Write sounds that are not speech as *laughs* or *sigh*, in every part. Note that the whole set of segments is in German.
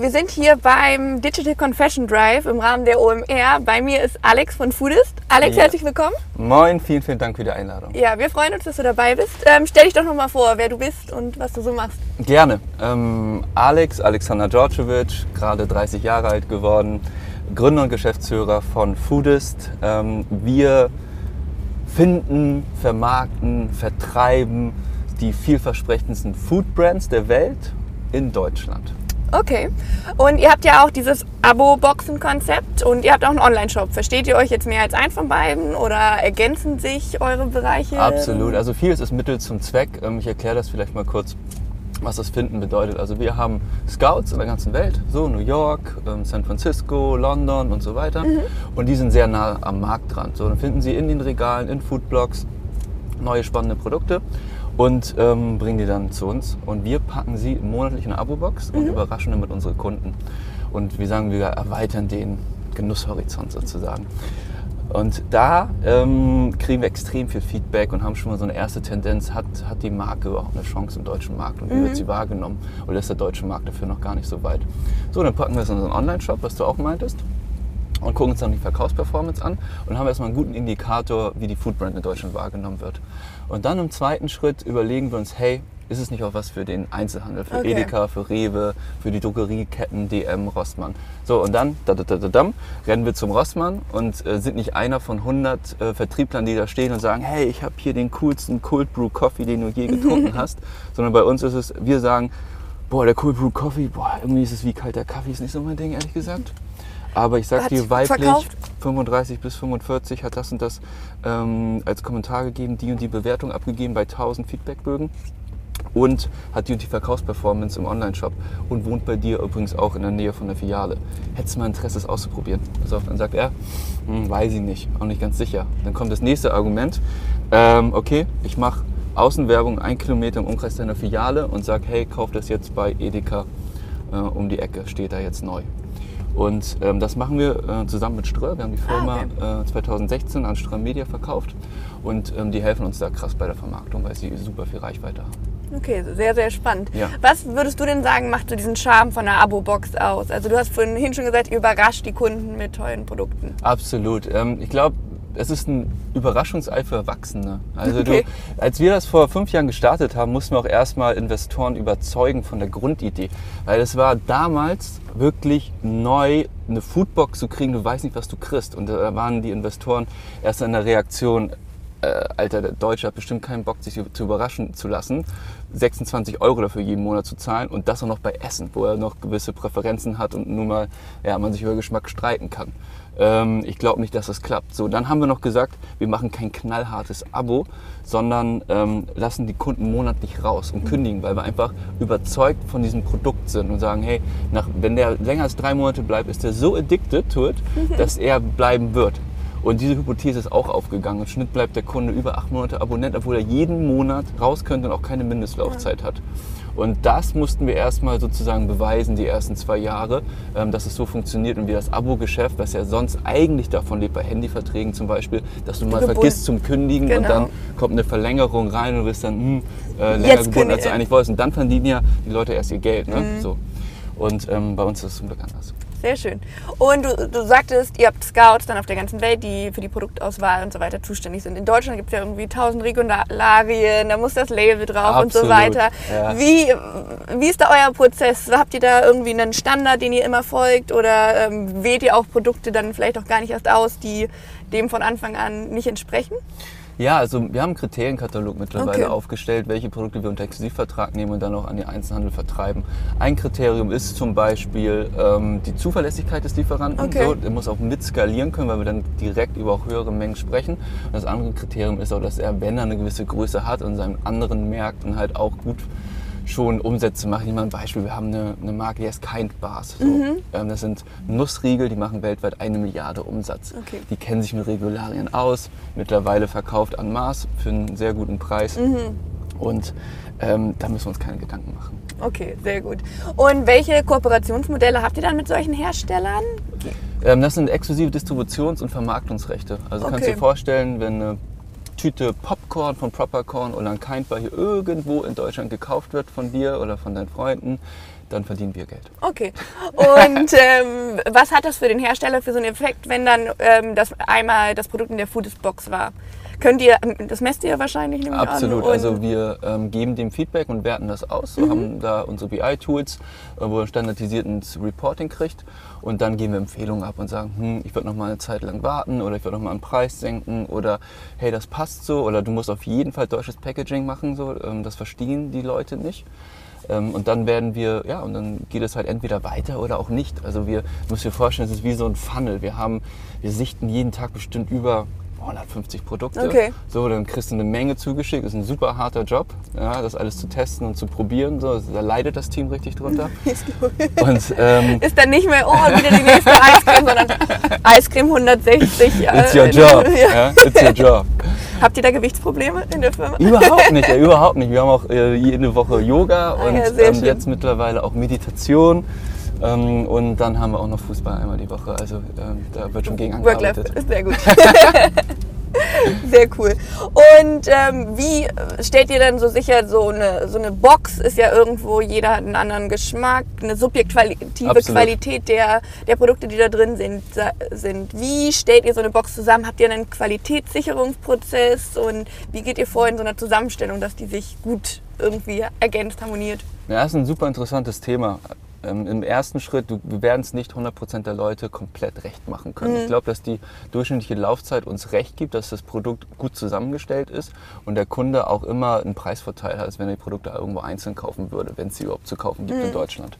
wir sind hier beim Digital Confession Drive im Rahmen der OMR. Bei mir ist Alex von Foodist. Alex, Ja. herzlich willkommen. Moin, vielen, vielen Dank für die Einladung. Ja, wir freuen uns, dass du dabei bist. Ähm, stell dich doch noch mal vor, wer du bist und was du so machst. Gerne. Ähm, Alex, Alexander Djordjevic, gerade 30 Jahre alt geworden, Gründer und Geschäftsführer von Foodist. Ähm, wir finden, vermarkten, vertreiben die vielversprechendsten Food Brands der Welt in Deutschland. Okay. Und ihr habt ja auch dieses Abo-Boxen-Konzept und ihr habt auch einen Online-Shop. Versteht ihr euch jetzt mehr als ein von beiden oder ergänzen sich eure Bereiche? Absolut. Also vieles ist Mittel zum Zweck. Ähm, Ich erkläre das vielleicht mal kurz, was das Finden bedeutet. Also wir haben Scouts in der ganzen Welt, so New York, ähm, San Francisco, London und so weiter. Und die sind sehr nah am Markt dran. So, dann finden sie in den Regalen, in Foodblogs neue spannende Produkte und ähm, bringen die dann zu uns. Und wir packen sie monatlich in eine Abo-Box und überraschen damit unsere Kunden. Und wie sagen wir, erweitern den Genusshorizont sozusagen. Und da ähm, kriegen wir extrem viel Feedback und haben schon mal so eine erste Tendenz, hat, hat die Marke überhaupt eine Chance im deutschen Markt und wie wird sie wahrgenommen? Oder ist der deutsche Markt dafür noch gar nicht so weit? So, dann packen wir es in unseren Online-Shop, was du auch meintest und gucken uns dann die Verkaufsperformance an und haben erstmal einen guten Indikator, wie die Foodbrand in Deutschland wahrgenommen wird. Und dann im zweiten Schritt überlegen wir uns, hey, ist es nicht auch was für den Einzelhandel, für Okay. Edeka, für Rewe, für die Drogerieketten, DM, Rossmann. So, und dann da, da, da, da, rennen wir zum Rossmann und äh, sind nicht einer von 100 äh, Vertrieblern, die da stehen und sagen, hey, ich habe hier den coolsten Cold Brew Coffee, den du je getrunken *laughs* hast. Sondern bei uns ist es, wir sagen, boah, der Cold Brew Coffee, boah, irgendwie ist es wie kalter Kaffee, ist nicht so mein Ding, ehrlich gesagt. Aber ich sag dir, weiblich, verkauft? 35 bis 45 hat das und das ähm, als Kommentar gegeben, die und die Bewertung abgegeben bei 1000 Feedbackbögen und hat die und die Verkaufsperformance im Online-Shop und wohnt bei dir übrigens auch in der Nähe von der Filiale. Hättest du mal Interesse, es auszuprobieren? Pass auf, dann sagt er, hm, weiß ich nicht, auch nicht ganz sicher. Dann kommt das nächste Argument, ähm, okay, ich mache Außenwerbung ein Kilometer im Umkreis deiner Filiale und sag, hey, kauf das jetzt bei Edeka äh, um die Ecke, steht da jetzt neu. Und ähm, das machen wir äh, zusammen mit Ströer. Wir haben die Firma äh, 2016 an Ströer Media verkauft und ähm, die helfen uns da krass bei der Vermarktung, weil sie super viel Reichweite haben. Okay, sehr, sehr spannend. Ja. Was würdest du denn sagen, macht so diesen Charme von einer Abo-Box aus? Also du hast vorhin schon gesagt, ihr überrascht die Kunden mit tollen Produkten. Absolut. Ähm, ich glaube, es ist ein Überraschungsei für Erwachsene. Also Okay. du, als wir das vor fünf Jahren gestartet haben, mussten wir auch erstmal Investoren überzeugen von der Grundidee. Weil es war damals wirklich neu, eine Foodbox zu kriegen, du weißt nicht, was du kriegst. Und da waren die Investoren erst in der Reaktion, äh, Alter, der Deutsche hat bestimmt keinen Bock, sich zu überraschen zu lassen, 26 Euro dafür jeden Monat zu zahlen und das auch noch bei Essen, wo er noch gewisse Präferenzen hat und nun mal, ja, man sich über Geschmack streiten kann. Ähm, ich glaube nicht, dass das klappt. So, dann haben wir noch gesagt, wir machen kein knallhartes Abo, sondern ähm, lassen die Kunden monatlich raus und kündigen, weil wir einfach überzeugt von diesem Produkt sind und sagen, hey, nach, wenn der länger als drei Monate bleibt, ist der so addicted to it, dass er bleiben wird. Und diese Hypothese ist auch aufgegangen. Im Schnitt bleibt der Kunde über acht Monate Abonnent, obwohl er jeden Monat raus könnte und auch keine Mindestlaufzeit hat. Und das mussten wir erstmal sozusagen beweisen, die ersten zwei Jahre, ähm, dass es so funktioniert und wie das Abo-Geschäft, was ja sonst eigentlich davon lebt, bei Handyverträgen zum Beispiel, dass du mal Gebunden. vergisst zum Kündigen und Genau. dann kommt eine Verlängerung rein und du bist dann hm, äh, länger Jetzt gebunden, als du eigentlich wolltest. Und dann verdienen ja die Leute erst ihr Geld. Ne? Mhm. So. Und ähm, bei uns ist es zum Glück anders. Sehr schön. Und du, du sagtest, ihr habt Scouts dann auf der ganzen Welt, die für die Produktauswahl und so weiter zuständig sind. In Deutschland gibt es ja irgendwie tausend Regularien, da muss das Label drauf und so Absolut, weiter. ja. Wie, wie ist da euer Prozess? Habt ihr da irgendwie einen Standard, den ihr immer folgt? Oder ähm, wählt ihr auch Produkte dann vielleicht auch gar nicht erst aus, die dem von Anfang an nicht entsprechen? Ja, also wir haben einen Kriterienkatalog mittlerweile Okay. aufgestellt, welche Produkte wir unter Exklusivvertrag nehmen und dann auch an den Einzelhandel vertreiben. Ein Kriterium ist zum Beispiel ähm, die Zuverlässigkeit des Lieferanten. Okay. So, der muss auch mit skalieren können, weil wir dann direkt über auch höhere Mengen sprechen. Und das andere Kriterium ist auch, dass er, wenn er eine gewisse Größe hat, in seinen anderen Märkten halt auch gut schon Umsätze machen. Ich mal ein Beispiel, wir haben eine, eine Marke, die heißt Kind Bars. So. Mhm. Ähm, das sind Nussriegel, die machen weltweit eine Milliarde Umsatz. Okay. Die kennen sich mit Regularien aus, mittlerweile verkauft an Maß für einen sehr guten Preis. Mhm. Und ähm, da müssen wir uns keine Gedanken machen. Okay, sehr gut. Und welche Kooperationsmodelle habt ihr dann mit solchen Herstellern? Ähm, das sind exklusive Distributions- und Vermarktungsrechte. Also kannst du Okay. dir vorstellen, wenn eine Tüte Popcorn von Propercorn oder ein Kind Bar hier irgendwo in Deutschland gekauft wird von dir oder von deinen Freunden, dann verdienen wir Geld. Okay. Und *laughs* ähm, was hat das für den Hersteller für so einen Effekt, wenn dann ähm, das einmal das Produkt in der Foodbox war? Könnt ihr, das messt ihr wahrscheinlich nämlich Absolut, also wir ähm, geben dem Feedback und werten das aus. Wir haben da unsere BI-Tools, äh, wo er standardisiertes Reporting kriegt und dann geben wir Empfehlungen ab und sagen, hm, ich würde noch mal eine Zeit lang warten oder ich würde noch mal einen Preis senken oder hey, das passt so oder du musst auf jeden Fall deutsches Packaging machen, so, ähm, das verstehen die Leute nicht. Ähm, und dann werden wir, ja, und dann geht es halt entweder weiter oder auch nicht. Also wir, müssen dir vorstellen, es ist wie so ein Funnel. Wir haben, wir sichten jeden Tag bestimmt über 150 Produkte. Okay. So, dann kriegst du eine Menge zugeschickt. Das ist ein super harter Job, ja, das alles zu testen und zu probieren. So, da leidet das Team richtig drunter. *laughs* und, ähm, *laughs* ist dann nicht mehr, oh, wieder die nächste Eiscreme, sondern Eiscreme 160. It's your äh, job. *laughs* Ja. Ja, it's your job. Habt ihr da Gewichtsprobleme in der Firma? Überhaupt nicht, ja, überhaupt nicht. Wir haben auch äh, jede Woche Yoga und Ah ja, sehr ähm, jetzt mittlerweile auch Meditation. Ähm, und dann haben wir auch noch Fußball einmal die Woche. Also ähm, da wird schon gegen Work-Life angearbeitet. ist sehr gut. *laughs* sehr cool. Und ähm, wie stellt ihr denn so sicher, so eine, so eine Box ist ja irgendwo, jeder hat einen anderen Geschmack, eine subjektive Absolut. Qualität der, der Produkte, die da drin sind, sind. Wie stellt ihr so eine Box zusammen? Habt ihr einen Qualitätssicherungsprozess und wie geht ihr vor in so einer Zusammenstellung, dass die sich gut irgendwie ergänzt, harmoniert? Ja, das ist ein super interessantes Thema. Ähm, Im ersten Schritt, du, wir werden es nicht 100% der Leute komplett recht machen können. Ich glaube, dass die durchschnittliche Laufzeit uns recht gibt, dass das Produkt gut zusammengestellt ist und der Kunde auch immer einen Preisvorteil hat, als wenn er die Produkte irgendwo einzeln kaufen würde, wenn es sie überhaupt zu kaufen gibt in Deutschland.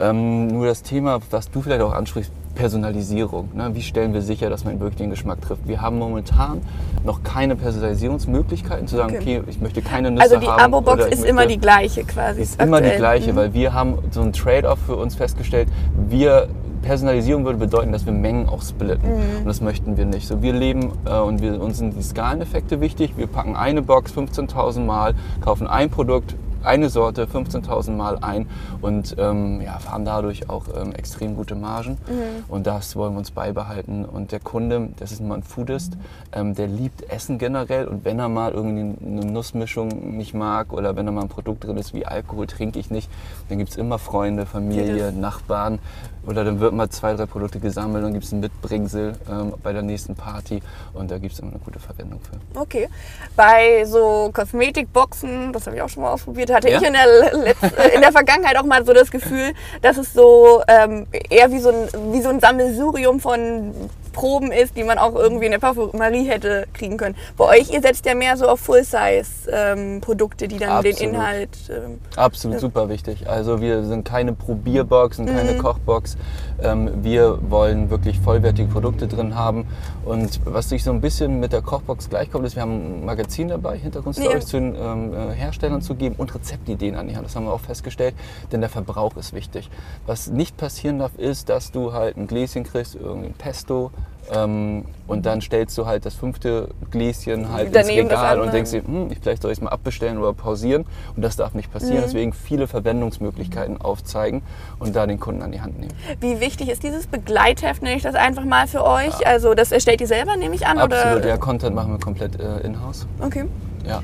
Ähm, nur das Thema, was du vielleicht auch ansprichst, Personalisierung. Ne? Wie stellen wir sicher, dass man wirklich den Geschmack trifft? Wir haben momentan noch keine Personalisierungsmöglichkeiten, zu sagen, Okay. okay, ich möchte keine Nüsse Also die haben. Abo-Box ist immer die gleiche quasi. ist immer die gleiche, Mhm. weil wir haben so ein Trade-off für uns festgestellt. Wir Personalisierung würde bedeuten, dass wir Mengen auch splitten. Mhm. Und das möchten wir nicht. So, wir leben äh, und wir, uns sind die Skaleneffekte wichtig. Wir packen eine Box 15.000 Mal, kaufen ein Produkt, eine Sorte 15.000 Mal ein und ähm, ja, haben dadurch auch ähm, extrem gute Margen. Mhm. Und das wollen wir uns beibehalten. Und der Kunde, das ist mal ein Foodist, ähm, der liebt Essen generell. Und wenn er mal irgendwie eine Nussmischung nicht mag oder wenn da mal ein Produkt drin ist wie Alkohol, trinke ich nicht, dann gibt es immer Freunde, Familie, Nachbarn. Oder dann wird mal zwei, drei Produkte gesammelt, dann gibt es ein Mitbringsel ähm, bei der nächsten Party und da gibt es immer eine gute Verwendung für. Okay. Bei so Kosmetikboxen, das habe ich auch schon mal ausprobiert, hatte Ja? ich in der, Letz- äh, in der Vergangenheit auch mal so das Gefühl, dass es so ähm, eher wie so, ein, wie so ein Sammelsurium von Proben ist, die man auch irgendwie in der Parfümerie hätte kriegen können. Bei euch, ihr setzt ja mehr so auf Full-Size-Produkte, die dann Absolut. den Inhalt... Ähm, Absolut super wichtig. Also wir sind keine Probierbox und keine Kochbox. Ähm, wir wollen wirklich vollwertige Produkte drin haben. Und was sich so ein bisschen mit der Kochbox gleichkommt, ist, wir haben ein Magazin dabei, Hintergrundstories Ja. zu den ähm, äh, Herstellern zu geben und Rezeptideen an die Hand. Das haben wir auch festgestellt, denn der Verbrauch ist wichtig. Was nicht passieren darf, ist, dass du halt ein Gläschen kriegst, irgendein Pesto, ähm, und dann stellst du halt das fünfte Gläschen halt ins Daneben das Regal und denkst dir, hm, ich- vielleicht soll ich es mal abbestellen oder pausieren. Und das darf nicht passieren. Mhm. Deswegen viele Verwendungsmöglichkeiten aufzeigen und da den Kunden an die Hand nehmen. wie wichtig ist dieses Begleitheft, nenne ich das einfach mal für euch? Also das erstellt ihr selber, nehme ich an? Absolut, oder? ja, Content machen wir komplett äh, in-house. Okay. Ja.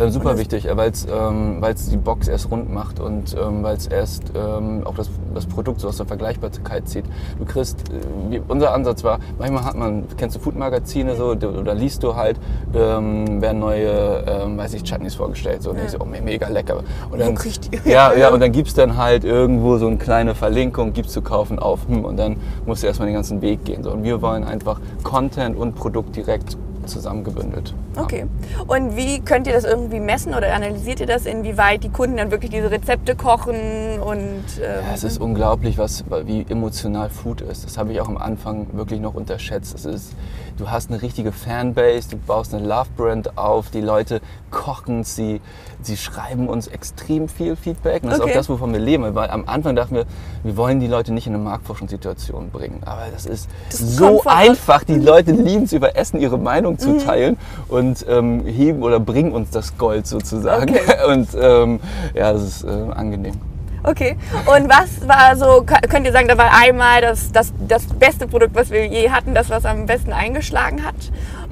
Äh, super wichtig, weil es ähm, weil's die Box erst rund macht und ähm, weil es erst ähm, auch das, das Produkt so aus der Vergleichbarkeit zieht. Du kriegst, äh, wie, unser Ansatz war, manchmal hat man, kennst du Food-Magazine so, oder liest du halt, ähm, werden neue, ähm, weiß ich, Chutneys vorgestellt, so, und denkst du, oh, me- mega lecker. Und dann, kriegt ihr? ja, ja, und dann gibt's dann halt irgendwo so eine kleine Verlinkung, gibt's zu kaufen auf, hm, und dann musst du erstmal den ganzen Weg gehen. So. Und wir wollen einfach Content und Produkt direkt zusammengebündelt. Okay. Und wie könnt ihr das irgendwie messen oder analysiert ihr das, inwieweit die Kunden dann wirklich diese Rezepte kochen und ähm, Ja, es ist unglaublich, was, wie emotional Food ist. Das habe ich auch am Anfang wirklich noch unterschätzt. Es ist, du hast eine richtige Fanbase, du baust eine Love-Brand auf, die Leute kochen, sie, sie schreiben uns extrem viel Feedback. Und das Okay. ist auch das, wovon wir leben. Weil am Anfang dachten wir, wir wollen die Leute nicht in eine Marktforschungssituation bringen. Aber das ist Das so einfach. Die Leute lieben es, über Essen ihre Meinung zu Mhm. teilen und ähm, heben oder bringen uns das Gold sozusagen. Okay. *laughs* Und ähm, ja, das ist äh, angenehm. Okay. Und was war so, könnt ihr sagen, da war einmal das, das, das beste Produkt, was wir je hatten, das, was am besten eingeschlagen hat?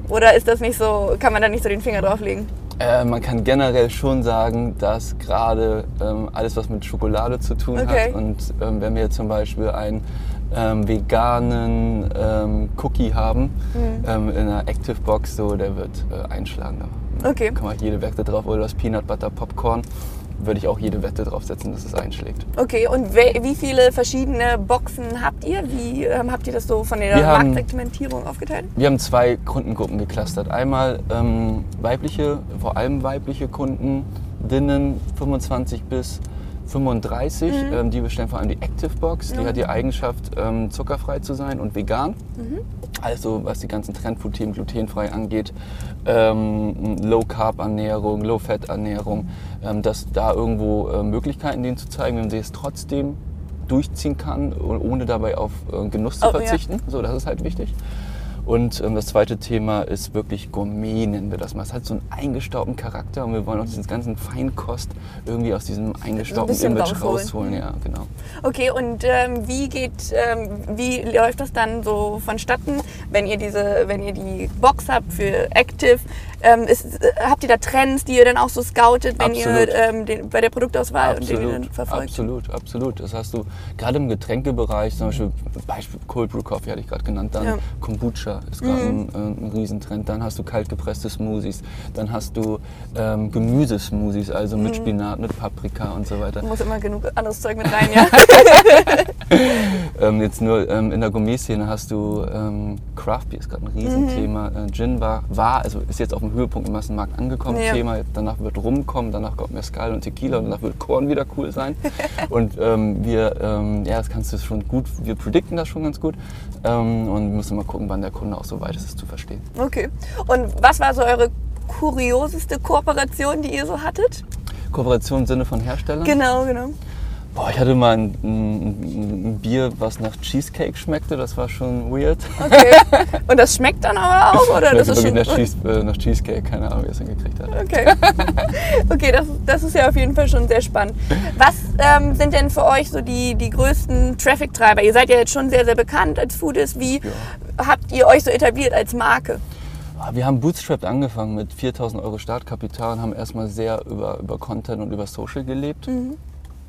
Oder ist das nicht so, kann man da nicht so den Finger drauflegen? Äh, man kann generell schon sagen, dass gerade ähm, alles, was mit Schokolade zu tun Okay. hat und ähm, wenn wir zum Beispiel einen ähm, veganen ähm, Cookie haben Mhm. ähm, in einer Active Box, so der wird äh, einschlagen. Da Okay. kann man jede Wette drauf oder das Peanut Butter Popcorn würde ich auch jede Wette draufsetzen, dass es einschlägt. Okay, und wie viele verschiedene Boxen habt ihr? Wie ähm, habt ihr das so von der Wir haben- Marktsegmentierung aufgeteilt? Wir haben zwei Kundengruppen geclustert. Einmal ähm, weibliche, vor allem weibliche Kundinnen, 25 bis 35. Ähm, die bestellen vor allem die Active Box. Die hat die Eigenschaft, ähm, zuckerfrei zu sein und vegan. Also was die ganzen Trendfood-Themen glutenfrei angeht, ähm, Low-Carb-Ernährung, Low-Fat-Ernährung, ähm, dass da irgendwo äh, Möglichkeiten denen zu zeigen, wenn sie es trotzdem durchziehen kann, oh- ohne dabei auf äh, Genuss zu Oh, ja. verzichten. So, das ist halt wichtig. Und ähm, das zweite Thema ist wirklich Gourmet, nennen wir das mal. Es hat so einen eingestaubten Charakter und wir wollen auch diesen ganzen Feinkost irgendwie aus diesem eingestaubten bisschen Image rausholen. rausholen. Ja, genau. Okay, und ähm, wie geht, ähm, wie läuft das dann so vonstatten, wenn ihr diese, wenn ihr die Box habt für Active? Ähm, ist, äh, habt ihr da Trends, die ihr dann auch so scoutet, wenn Absolut. ihr ähm, den, bei der Produktauswahl und den ihr dann Absolut, verfolgt? absolut, absolut. Das hast du gerade im Getränkebereich, zum Beispiel, Beispiel Cold Brew Coffee hatte ich gerade genannt, dann Ja. Mhm. Kombucha ist gerade ein, äh, ein Riesentrend, dann hast du kaltgepresste Smoothies, dann hast du ähm, Gemüsesmoothies, also mit Mhm. Spinat, mit Paprika und so weiter. Muss immer genug anderes Zeug mit rein, ja. *laughs* Ähm, jetzt nur ähm, in der Gourmet-Szene hast du ähm, Craft Beer, ist gerade ein Riesenthema. Äh, Gin war, war, also ist jetzt auf dem Höhepunkt im Massenmarkt angekommen. Ja. Thema, danach wird Rum kommen, danach kommt Mezcal und Tequila und danach wird Korn wieder cool sein. *laughs* und ähm, wir, ähm, ja, das kannst du schon gut, wir predikten das schon ganz gut ähm, und müssen mal gucken, wann der Kunde auch so weit ist, es zu verstehen. Okay. Und was war so eure kurioseste Kooperation, die ihr so hattet? Kooperation im Sinne von Herstellern? Genau, genau. Boah, ich hatte mal ein, ein, ein Bier, was nach Cheesecake schmeckte, das war schon weird. Okay. Und das schmeckt dann aber auch, oder? Das ist wirklich schon. nach, Cheese, äh, nach Cheesecake, keine Ahnung, wie es hingekriegt hat. Okay, *laughs* okay das, das ist ja auf jeden Fall schon sehr spannend. Was ähm, sind denn für euch so die, die größten Traffic-Treiber? Ihr seid ja jetzt schon sehr, sehr bekannt als Foodist. Wie habt ihr euch so etabliert als Marke? Ah, Wir haben bootstrapped angefangen mit 4000 Euro Startkapital und haben erstmal sehr über, über Content und über Social gelebt. Mm,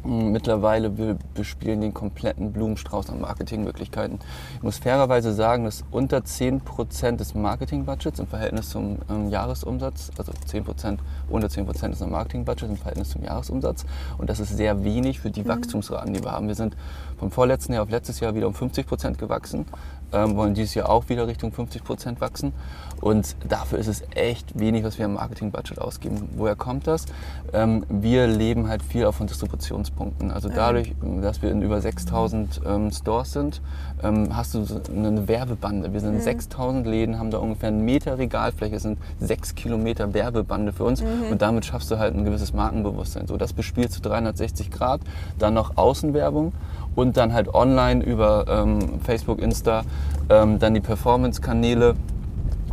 Mittlerweile wir bespielen den kompletten Blumenstrauß an Marketingmöglichkeiten. Ich muss fairerweise sagen, dass unter 10% des Marketingbudgets im Verhältnis zum ähm, Jahresumsatz, also 10%, unter 10% ist ein Marketingbudget im Verhältnis zum Jahresumsatz. Und das ist sehr wenig für die Wachstumsraten, die wir haben. Wir sind vom vorletzten Jahr auf letztes Jahr wieder um 50% gewachsen, ähm, wollen dieses Jahr auch wieder Richtung 50% wachsen. Und dafür ist es echt wenig, was wir im Marketingbudget ausgeben. Woher kommt das? Ähm, wir leben halt viel auch von Distributionspunkten. Also dadurch, dass wir in über 6000 ähm, Stores sind, ähm, hast du eine Werbebande. Wir sind in 6000 Läden, haben da ungefähr einen Meter Regalfläche, das sind sechs Kilometer Werbebande für uns. Und damit schaffst du halt ein gewisses Markenbewusstsein. So, das bespielst du 360 Grad. Dann noch Außenwerbung und dann halt online über ähm, Facebook, Insta, ähm, dann die Performance-Kanäle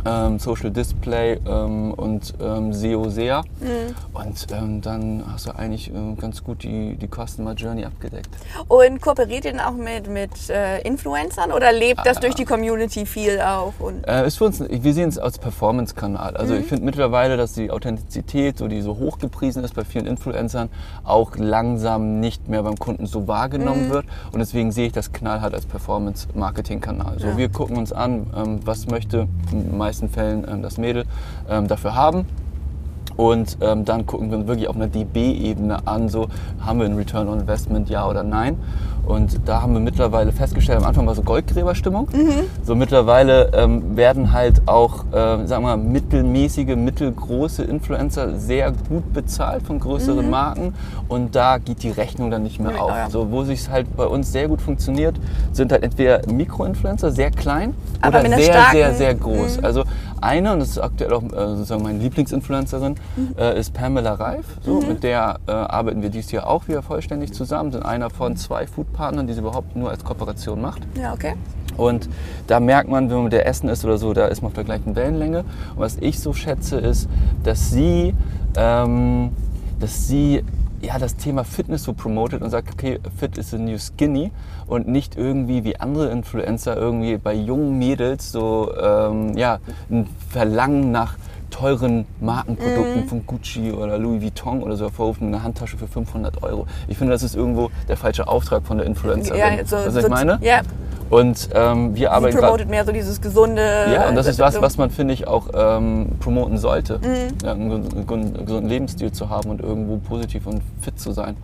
ähm, Social Display ähm, und ähm, SEO sehr. Und ähm, dann hast du eigentlich ähm, ganz gut die, die Customer Journey abgedeckt. Und kooperiert ihr denn auch mit, mit äh, Influencern oder lebt das Ah. durch die Community viel auch? Und Äh, ist für uns, wir sehen es als Performance-Kanal. Also ich finde mittlerweile, dass die Authentizität, so die so hochgepriesen ist bei vielen Influencern, auch langsam nicht mehr beim Kunden so wahrgenommen wird. Und deswegen sehe ich das knallhart als Performance-Marketing-Kanal. So, Ja. Wir gucken uns an, ähm, was möchte den meisten Fällen ähm, das Mädel ähm, dafür haben. Und ähm, dann gucken wir uns wirklich auf einer DB-Ebene an, so haben wir einen Return on Investment, ja oder nein. Und da haben wir mittlerweile festgestellt, am Anfang war so Goldgräberstimmung. So mittlerweile ähm, werden halt auch, äh, sagen wir mal, mittelmäßige, mittelgroße Influencer sehr gut bezahlt von größeren Marken. Und da geht die Rechnung dann nicht mehr Ja, auf. ja. So, wo sich halt bei uns sehr gut funktioniert, sind halt entweder Mikroinfluencer, sehr klein, Aber oder sehr, starken- sehr, sehr groß. Also eine, und das ist aktuell auch äh, sozusagen meine Lieblingsinfluencerin, äh, ist Pamela Reif. So, Mit der äh, arbeiten wir dieses Jahr auch wieder vollständig zusammen. Sind einer von zwei Foodpartnern, die sie überhaupt nur als Kooperation macht. ja, okay. Und da merkt man, wenn man mit der Essen ist oder so, da ist man auf der gleichen Wellenlänge. Und was ich so schätze, ist, dass sie, ähm, dass sie ja, das Thema Fitness so promotet und sagt, okay, fit is the new skinny und nicht irgendwie wie andere Influencer irgendwie bei jungen Mädels so ähm, ja, ein Verlangen nach teuren Markenprodukten Mhm. von Gucci oder Louis Vuitton oder so hervorruft mit einer Handtasche für 500 Euro. Ich finde, das ist irgendwo der falsche Auftrag von der Influencerin. Ja, so, was so, ich meine? Ja, Und ähm, wir sie arbeiten gerade promotet mehr so dieses gesunde. ja, und das ist was, was man, finde ich, auch ähm, promoten sollte. Mhm. Ja, einen gesunden Lebensstil zu haben und irgendwo positiv und fit zu sein.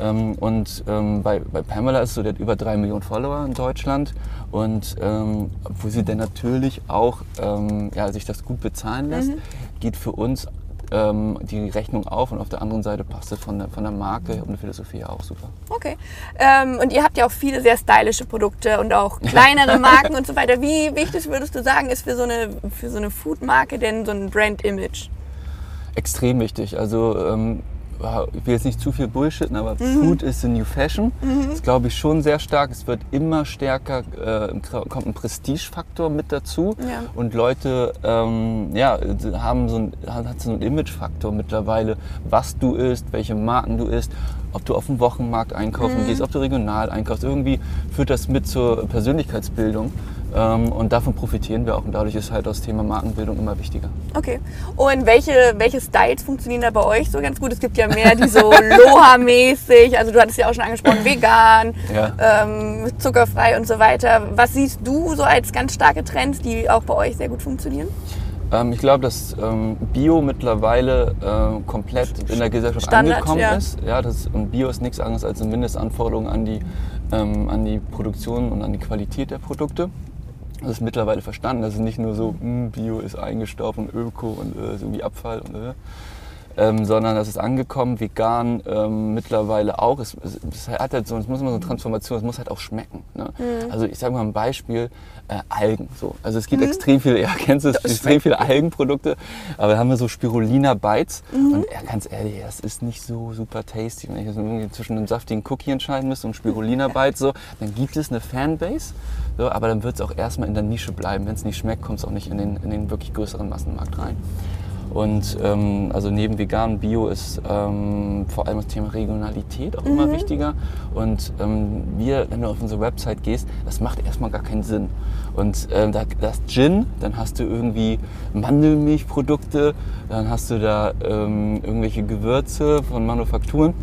Ähm, und ähm, bei, bei Pamela ist so, die hat über drei Millionen Follower in Deutschland. Und ähm, wo sie dann natürlich auch ähm, ja, sich das gut bezahlen lässt, Mhm. geht für uns ähm, die Rechnung auf. Und auf der anderen Seite passt es von der, von der Marke und der Philosophie auch super. Okay. Ähm, und ihr habt ja auch viele sehr stylische Produkte und auch kleinere *laughs* Marken und so weiter. Wie wichtig würdest du sagen, ist für so eine, für so eine Food-Marke denn so ein Brand-Image? extrem wichtig. Also ähm, ich will jetzt nicht zu viel bullshitten, aber Mhm. Food is the new fashion. Das glaube ich schon sehr stark. Es wird immer stärker, äh, kommt ein Prestigefaktor mit dazu. Ja. Und Leute ähm, ja, haben so ein, hat so einen Imagefaktor mittlerweile, was du isst, welche Marken du isst, ob du auf dem Wochenmarkt einkaufen Mhm. gehst, ob du regional einkaufst. Irgendwie führt das mit zur Persönlichkeitsbildung. Ähm, und davon profitieren wir auch. Und dadurch ist halt das Thema Markenbildung immer wichtiger. Okay. Und welche, welche Styles funktionieren da bei euch so ganz gut? Es gibt ja mehr, die so *laughs* Loha-mäßig, also du hattest ja auch schon angesprochen, vegan, Ja. ähm, zuckerfrei und so weiter. Was siehst du so als ganz starke Trends, die auch bei euch sehr gut funktionieren? Ähm, ich glaube, dass ähm, Bio mittlerweile ähm, komplett in der Gesellschaft Standard, angekommen ja. ist. Ja, das, und Bio ist nichts anderes als eine Mindestanforderung an die, ähm, an die Produktion und an die Qualität der Produkte. Das ist mittlerweile verstanden. Das ist nicht nur so, "Hm, Bio ist eingestaubt und Öko und äh, ist irgendwie Abfall. Und, äh, ähm, sondern das ist angekommen, vegan ähm, mittlerweile auch. Es, es, es hat halt so, es muss immer so eine Transformation, es muss halt auch schmecken. Ne? Mhm. Also ich sage mal ein Beispiel, äh, Algen. So. Also es gibt extrem viele, *laughs* ja kennst du extrem viele Algenprodukte, aber da haben wir so Spirulina Bites Mhm. und ja, ganz ehrlich, das ist nicht so super tasty. Wenn ich jetzt irgendwie zwischen einem saftigen Cookie entscheiden müsste und Spirulina Bites, so, dann gibt es eine Fanbase, so, aber dann wird es auch erstmal in der Nische bleiben. Wenn es nicht schmeckt, kommt es auch nicht in den, in den wirklich größeren Massenmarkt rein. Und ähm, also neben vegan Bio ist ähm, vor allem das Thema Regionalität auch immer wichtiger. Und ähm, wir, wenn du auf unsere Website gehst, das macht erstmal gar keinen Sinn. Und ähm, da, das Gin, dann hast du irgendwie Mandelmilchprodukte, dann hast du da ähm, irgendwelche Gewürze von Manufakturen.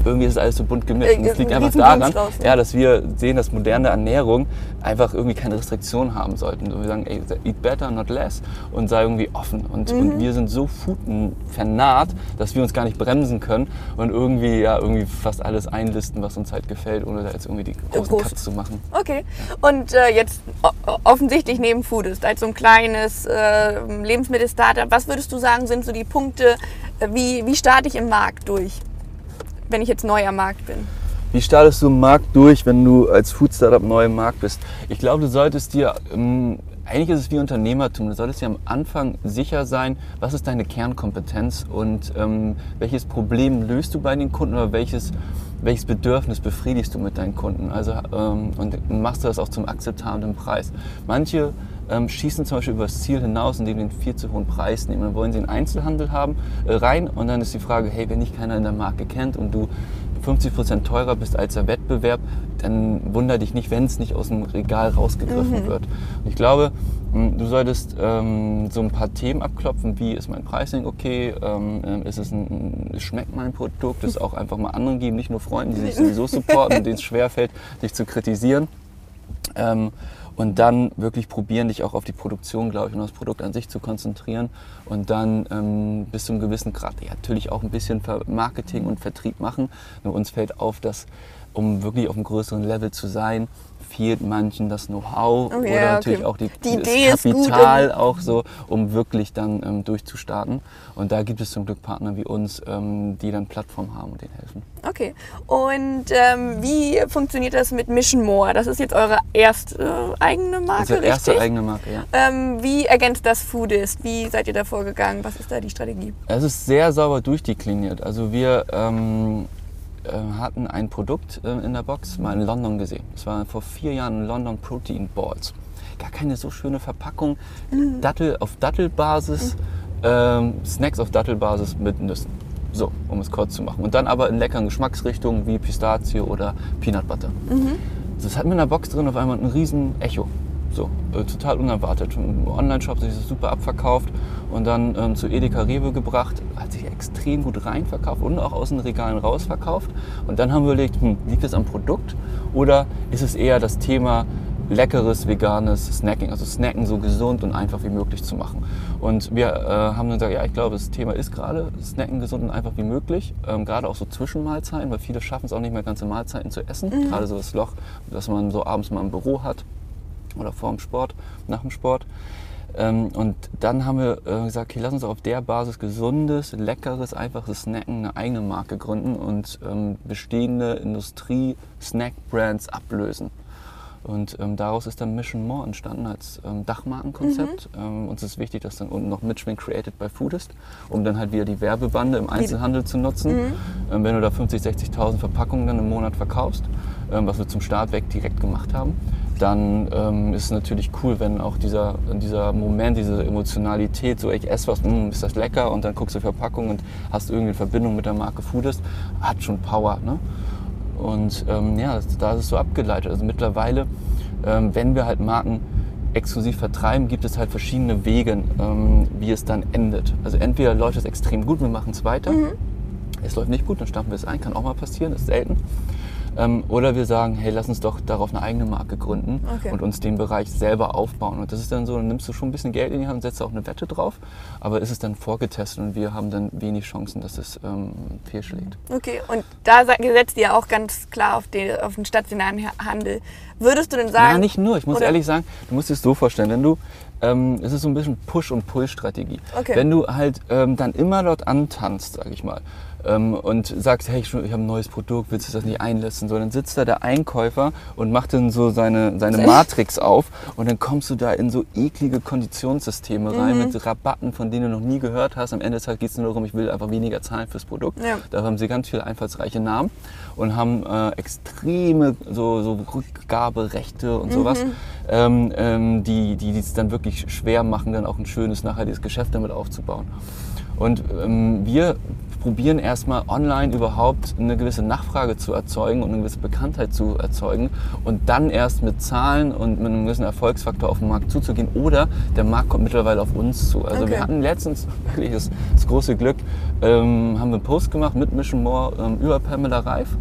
Und irgendwie ist es alles so bunt gemischt. Äh, Und es liegt ein einfach daran, ja, dass wir sehen, dass moderne Ernährung einfach irgendwie keine Restriktionen haben sollten. Wir sagen, ey, eat better, not less und sei irgendwie offen. Und, Mhm. und wir sind so vernarrt, dass wir uns gar nicht bremsen können und irgendwie, ja, irgendwie fast alles einlisten, was uns halt gefällt, ohne da jetzt irgendwie die großen groß. Cuts zu machen. Okay. Und äh, jetzt offensichtlich neben Food ist als so ein kleines äh, Lebensmittel-Startup. Was würdest du sagen, sind so die Punkte, äh, wie, wie starte ich im Markt durch, wenn ich jetzt neu am Markt bin? Wie startest du im Markt durch, wenn du als Food Startup neu im Markt bist? Ich glaube, du solltest dir, ähm, eigentlich ist es wie Unternehmertum, du solltest dir am Anfang sicher sein, was ist deine Kernkompetenz und ähm, welches Problem löst du bei den Kunden oder welches, welches Bedürfnis befriedigst du mit deinen Kunden? Also, ähm, und machst du das auch zum akzeptablen Preis. Manche ähm, schießen zum Beispiel über das Ziel hinaus, indem sie einen viel zu hohen Preis nehmen. Dann wollen sie einen Einzelhandel haben, äh, rein und dann ist die Frage, hey, wenn dich keiner in der Marke kennt und du 50% teurer bist als der Wettbewerb, dann wunder dich nicht, wenn es nicht aus dem Regal rausgegriffen wird. Und ich glaube, du solltest ähm, so ein paar Themen abklopfen, wie ist mein Pricing okay, ähm, ähm, ist es ein, schmeckt mein Produkt, es auch einfach mal anderen geben, nicht nur Freunden, die sich sowieso *laughs* supporten, denen es schwerfällt, dich zu kritisieren. Ähm, und dann wirklich probieren, dich auch auf die Produktion, glaube ich, und das Produkt an sich zu konzentrieren. Und dann ähm, bis zu einem gewissen Grad ja, natürlich auch ein bisschen Marketing und Vertrieb machen. Nur uns fällt auf, dass um wirklich auf einem größeren Level zu sein, fehlt manchen das Know-how Oh oder natürlich okay. auch die, Die das ist gut, Kapital auch so, um wirklich dann ähm, durchzustarten. Und da gibt es zum Glück Partner wie uns, ähm, die dann Plattform haben und denen helfen. Okay. Und ähm, wie funktioniert das mit Mission More? Das ist jetzt eure erste eigene Marke, Unsere erste richtig? eigene Marke, ja. Ähm, wie ergänzt das Foodist? Wie seid ihr da vorgegangen? Was ist da die Strategie? Es ist sehr sauber durchdekliniert. Also wir ähm, äh, hatten ein Produkt äh, in der Box mal in London gesehen. Es war vor vier Jahren London Protein Balls. Gar keine so schöne Verpackung. Dattel auf Dattelbasis, ähm, Snacks auf Dattelbasis mit Nüssen. So, um es kurz zu machen. Und dann aber in leckeren Geschmacksrichtungen wie Pistazie oder Peanut Butter. Das hatten wir in der Box drin auf einmal ein riesen Echo. So, äh, total unerwartet. Im Online-Shop sich das super abverkauft und dann ähm, zu Edeka Rewe gebracht. Hat sich extrem gut reinverkauft und auch aus den Regalen rausverkauft. Und dann haben wir überlegt, hm, liegt es am Produkt oder ist es eher das Thema leckeres veganes Snacking, also Snacken so gesund und einfach wie möglich zu machen. Und wir äh, haben dann gesagt, ja, ich glaube, das Thema ist gerade Snacken gesund und einfach wie möglich, ähm, gerade auch so Zwischenmahlzeiten, weil viele schaffen es auch nicht mehr ganze Mahlzeiten zu essen, mhm. gerade so das Loch, das man so abends mal im Büro hat oder vor dem Sport, nach dem Sport. Ähm, und dann haben wir äh, gesagt, okay, lass uns auf der Basis gesundes, leckeres, einfaches Snacken eine eigene Marke gründen und ähm, bestehende Industrie-Snack-Brands ablösen. Und ähm, daraus ist dann Mission More entstanden als ähm, Dachmarkenkonzept. Mhm. Ähm, uns ist wichtig, dass dann unten noch Mitschwing Created by Food ist, um dann halt wieder die Werbebande im Einzelhandel zu nutzen. Mhm. Ähm, wenn du da 50, 60.000 Verpackungen dann im Monat verkaufst, was wir zum Start weg direkt gemacht haben, dann ähm, ist es natürlich cool, wenn auch dieser, dieser Moment, diese Emotionalität, so ich esse was, mh, mm, ist das lecker und dann guckst du Verpackung und hast irgendwie eine Verbindung mit der Marke Foodist, hat schon Power. Ne? Und ähm, ja, da ist es so abgeleitet. Also mittlerweile, ähm, wenn wir halt Marken exklusiv vertreiben, gibt es halt verschiedene Wege, ähm, wie es dann endet. Also entweder läuft es extrem gut, wir machen es weiter. Mhm. Es läuft nicht gut, dann stampfen wir es ein, kann auch mal passieren, ist selten. Ähm, oder wir sagen, hey, lass uns doch darauf eine eigene Marke gründen okay. und uns den Bereich selber aufbauen. Und das ist dann so, dann nimmst du schon ein bisschen Geld in die Hand und setzt auch eine Wette drauf, aber ist es dann vorgetestet und wir haben dann wenig Chancen, dass es ähm, fehlschlägt. Okay, und da setzt ihr auch ganz klar auf den, auf den stationären Handel. Würdest du denn sagen... Ja, nicht nur. Ich muss oder? ehrlich sagen, du musst es so vorstellen, wenn du ähm, es ist so ein bisschen Push- und Pull-Strategie. Okay. Wenn du halt ähm, dann immer dort antanzt, sag ich mal, ähm, und sagst, hey, ich, ich habe ein neues Produkt, willst du das nicht einlassen? So, dann sitzt da der Einkäufer und macht dann so seine, seine Matrix auf und dann kommst du da in so eklige Konditionssysteme rein mhm. mit Rabatten, von denen du noch nie gehört hast. Am Ende des Tages geht es nur darum, ich will einfach weniger zahlen fürs Produkt. Ja. Da haben sie ganz viele einfallsreiche Namen und haben äh, extreme so, so Rückgaberechte und sowas, mhm. ähm, ähm, die, die es dann wirklich schwer machen, dann auch ein schönes, nachhaltiges Geschäft damit aufzubauen. Und ähm, wir probieren erstmal online überhaupt eine gewisse Nachfrage zu erzeugen und eine gewisse Bekanntheit zu erzeugen und dann erst mit Zahlen und mit einem gewissen Erfolgsfaktor auf den Markt zuzugehen oder der Markt kommt mittlerweile auf uns zu. Also okay. wir hatten letztens *laughs* wirklich das, das große Glück, ähm, haben wir einen Post gemacht mit Mission More ähm, über Pamela Reif.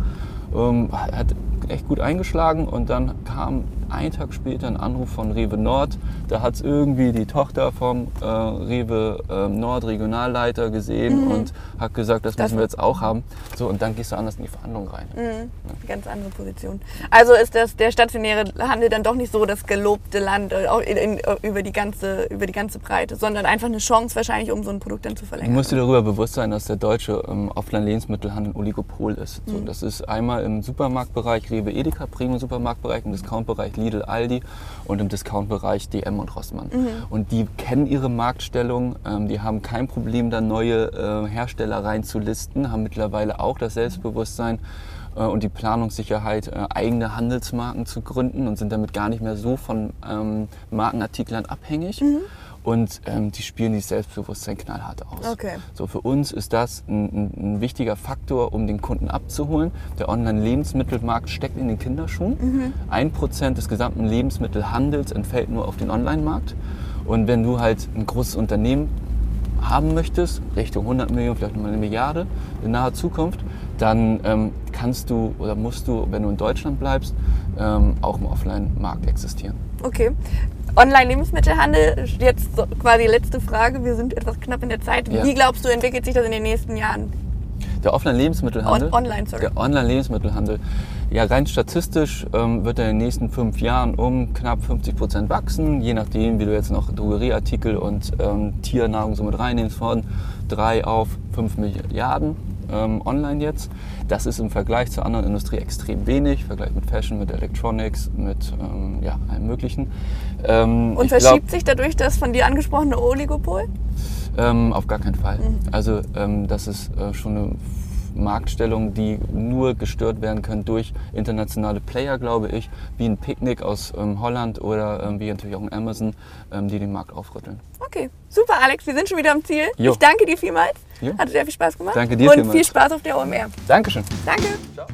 Ähm, hat echt gut eingeschlagen und dann kam einen Tag später ein Anruf von Rewe Nord. Da hat es irgendwie die Tochter vom äh, Rewe äh, Nord Regionalleiter gesehen mhm. und hat gesagt, das, das müssen wir jetzt auch haben. So, und dann gehst du anders in die Verhandlung rein. Mhm. Ja. Ganz andere Position. Also ist das der stationäre Handel dann doch nicht so das gelobte Land äh, in, in, äh, über, die ganze, über die ganze Breite, sondern einfach eine Chance wahrscheinlich, um so ein Produkt dann zu verlängern. Du musst dir darüber bewusst sein, dass der deutsche ähm, Offline-Lebensmittelhandel ein Oligopol ist. Mhm. So, das ist einmal im Supermarktbereich Rewe Edeka, Premium-Supermarktbereich, im Discountbereich Lidl, Aldi und im Discount-Bereich DM und Rossmann. Mhm. Und die kennen ihre Marktstellung, ähm, die haben kein Problem, da neue äh, Hersteller reinzulisten, haben mittlerweile auch das Selbstbewusstsein äh, und die Planungssicherheit, äh, eigene Handelsmarken zu gründen und sind damit gar nicht mehr so von ähm, Markenartiklern abhängig. Mhm und ähm, die spielen dieses Selbstbewusstsein knallhart aus. Okay. So für uns ist das ein, ein, wichtiger Faktor, um den Kunden abzuholen. Der Online-Lebensmittelmarkt steckt in den Kinderschuhen. Mhm. Ein Prozent des gesamten Lebensmittelhandels entfällt nur auf den Online-Markt. Und wenn du halt ein großes Unternehmen haben möchtest, Richtung 100 Millionen, vielleicht nochmal eine Milliarde in naher Zukunft, dann ähm, kannst du oder musst du, wenn du in Deutschland bleibst, ähm, auch im Offline-Markt existieren. Okay. Online-Lebensmittelhandel, jetzt quasi letzte Frage, wir sind etwas knapp in der Zeit. Ja. Wie glaubst du, entwickelt sich das in den nächsten Jahren? Der Offline-Lebensmittelhandel? On online, sorry. Der Online-Lebensmittelhandel. Ja, rein statistisch ähm, wird er in den nächsten fünf Jahren um knapp 50 Prozent wachsen, je nachdem, wie du jetzt noch Drogerieartikel und ähm, Tiernahrung so mit reinnimmst, von drei auf fünf Milliarden ähm, online jetzt. Das ist im Vergleich zur anderen Industrie extrem wenig, im Vergleich mit Fashion, mit Electronics, mit ähm, ja, allem Möglichen. Ähm, Und verschiebt glaub, sich dadurch das von dir angesprochene Oligopol? Ähm, auf gar keinen Fall. Mhm. Also ähm, das ist äh, schon eine Marktstellung, die nur gestört werden können durch internationale Player, glaube ich, wie ein Picknick aus ähm, Holland oder ähm, wie natürlich auch ein Amazon, ähm, die den Markt aufrütteln. Okay, super Alex, wir sind schon wieder am Ziel. Jo. Ich danke dir vielmals. Jo. Hat sehr viel Spaß gemacht. Danke dir Und vielmals. viel Spaß auf der OMR. Dankeschön. Danke. Ciao.